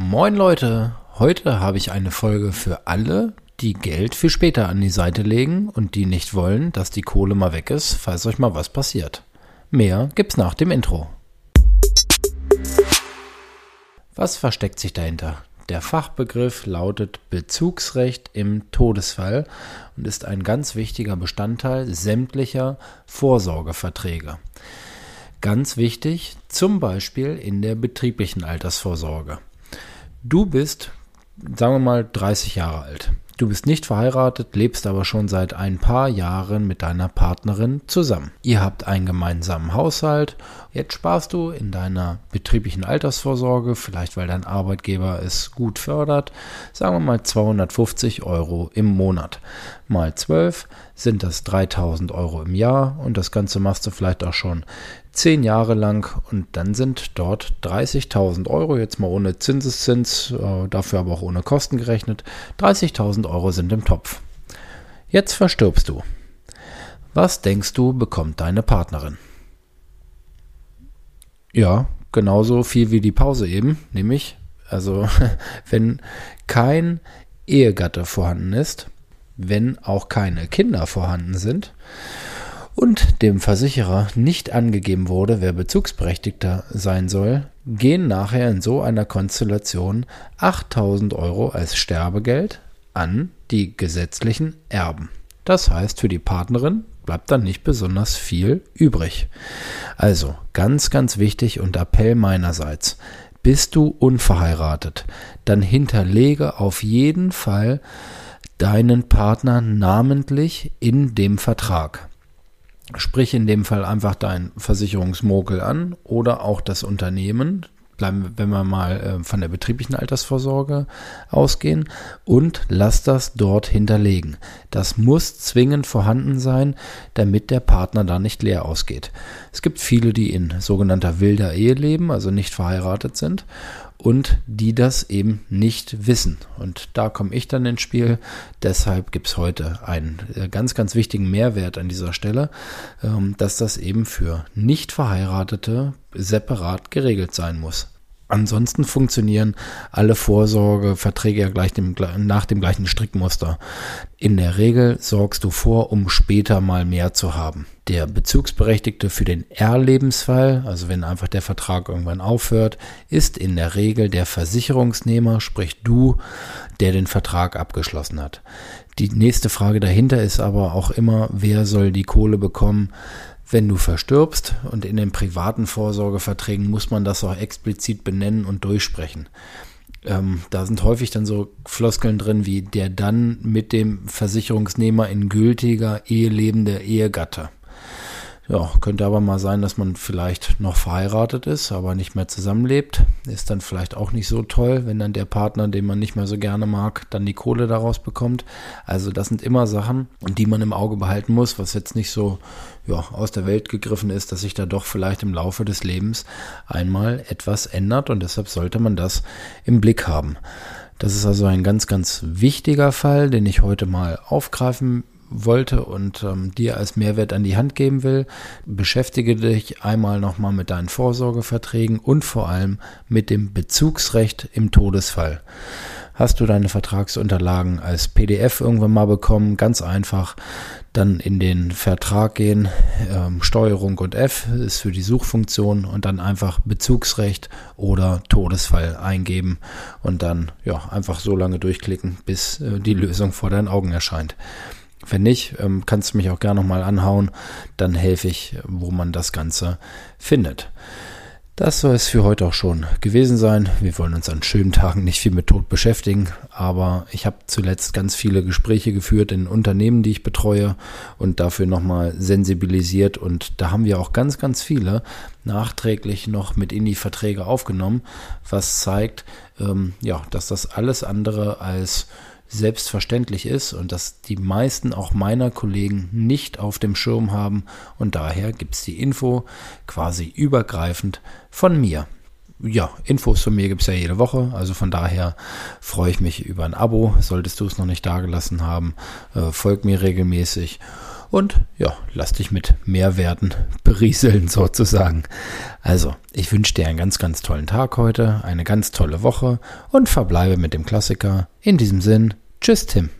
Moin Leute, heute habe ich eine Folge für alle, die Geld für später an die Seite legen und die nicht wollen, dass die Kohle mal weg ist, falls euch mal was passiert. Mehr gibt's nach dem Intro. Was versteckt sich dahinter? Der Fachbegriff lautet Bezugsrecht im Todesfall und ist ein ganz wichtiger Bestandteil sämtlicher Vorsorgeverträge. Ganz wichtig, zum Beispiel in der betrieblichen Altersvorsorge. Du bist, sagen wir mal, 30 Jahre alt. Du bist nicht verheiratet, lebst aber schon seit ein paar Jahren mit deiner Partnerin zusammen. Ihr habt einen gemeinsamen Haushalt. Jetzt sparst du in deiner betrieblichen Altersvorsorge, vielleicht weil dein Arbeitgeber es gut fördert, sagen wir mal 250 Euro im Monat. Mal 12 sind das 3000 Euro im Jahr und das Ganze machst du vielleicht auch schon 10 Jahre lang und dann sind dort 30.000 Euro, jetzt mal ohne Zinseszins, äh, dafür aber auch ohne Kosten gerechnet, 30.000 Euro sind im Topf. Jetzt verstirbst du. Was denkst du, bekommt deine Partnerin? Ja, genauso viel wie die Pause eben, nämlich, also wenn kein Ehegatte vorhanden ist, wenn auch keine Kinder vorhanden sind und dem Versicherer nicht angegeben wurde, wer Bezugsberechtigter sein soll, gehen nachher in so einer Konstellation 8000 Euro als Sterbegeld an die gesetzlichen Erben. Das heißt, für die Partnerin bleibt dann nicht besonders viel übrig. Also ganz, ganz wichtig und Appell meinerseits. Bist du unverheiratet, dann hinterlege auf jeden Fall deinen Partner namentlich in dem Vertrag. Sprich in dem Fall einfach dein Versicherungsmokel an oder auch das Unternehmen, bleiben, wenn wir mal äh, von der betrieblichen Altersvorsorge ausgehen und lass das dort hinterlegen. Das muss zwingend vorhanden sein, damit der Partner da nicht leer ausgeht. Es gibt viele, die in sogenannter wilder Ehe leben, also nicht verheiratet sind und die das eben nicht wissen. Und da komme ich dann ins Spiel. Deshalb gibt es heute einen äh, ganz, ganz wichtigen Mehrwert an dieser Stelle, ähm, dass das eben für nicht verheiratete separat geregelt sein muss. Ansonsten funktionieren alle Vorsorgeverträge ja gleich dem, nach dem gleichen Strickmuster. In der Regel sorgst du vor, um später mal mehr zu haben. Der Bezugsberechtigte für den R-Lebensfall, also wenn einfach der Vertrag irgendwann aufhört, ist in der Regel der Versicherungsnehmer, sprich du, der den Vertrag abgeschlossen hat. Die nächste Frage dahinter ist aber auch immer, wer soll die Kohle bekommen? Wenn du verstirbst und in den privaten Vorsorgeverträgen muss man das auch explizit benennen und durchsprechen. Ähm, da sind häufig dann so Floskeln drin wie der dann mit dem Versicherungsnehmer in gültiger Ehe lebende Ehegatte. Ja, könnte aber mal sein, dass man vielleicht noch verheiratet ist, aber nicht mehr zusammenlebt. Ist dann vielleicht auch nicht so toll, wenn dann der Partner, den man nicht mehr so gerne mag, dann die Kohle daraus bekommt. Also das sind immer Sachen, die man im Auge behalten muss, was jetzt nicht so ja, aus der Welt gegriffen ist, dass sich da doch vielleicht im Laufe des Lebens einmal etwas ändert und deshalb sollte man das im Blick haben. Das ist also ein ganz, ganz wichtiger Fall, den ich heute mal aufgreifen wollte und ähm, dir als Mehrwert an die Hand geben will, beschäftige dich einmal nochmal mit deinen Vorsorgeverträgen und vor allem mit dem Bezugsrecht im Todesfall. Hast du deine Vertragsunterlagen als PDF irgendwann mal bekommen? Ganz einfach. Dann in den Vertrag gehen, ähm, Steuerung und F ist für die Suchfunktion und dann einfach Bezugsrecht oder Todesfall eingeben und dann ja einfach so lange durchklicken, bis äh, die Lösung vor deinen Augen erscheint. Wenn nicht, ähm, kannst du mich auch gerne nochmal anhauen, dann helfe ich, wo man das Ganze findet. Das soll es für heute auch schon gewesen sein. Wir wollen uns an schönen Tagen nicht viel mit Tod beschäftigen, aber ich habe zuletzt ganz viele Gespräche geführt in Unternehmen, die ich betreue und dafür nochmal sensibilisiert und da haben wir auch ganz, ganz viele nachträglich noch mit in die Verträge aufgenommen, was zeigt, ähm, ja, dass das alles andere als selbstverständlich ist und dass die meisten auch meiner Kollegen nicht auf dem Schirm haben. Und daher gibt es die Info quasi übergreifend von mir. Ja, Infos von mir gibt es ja jede Woche, also von daher freue ich mich über ein Abo, solltest du es noch nicht dagelassen haben, äh, folg mir regelmäßig und ja, lass dich mit Mehrwerten berieseln sozusagen. Also, ich wünsche dir einen ganz, ganz tollen Tag heute, eine ganz tolle Woche und verbleibe mit dem Klassiker. In diesem Sinn, tschüss Tim.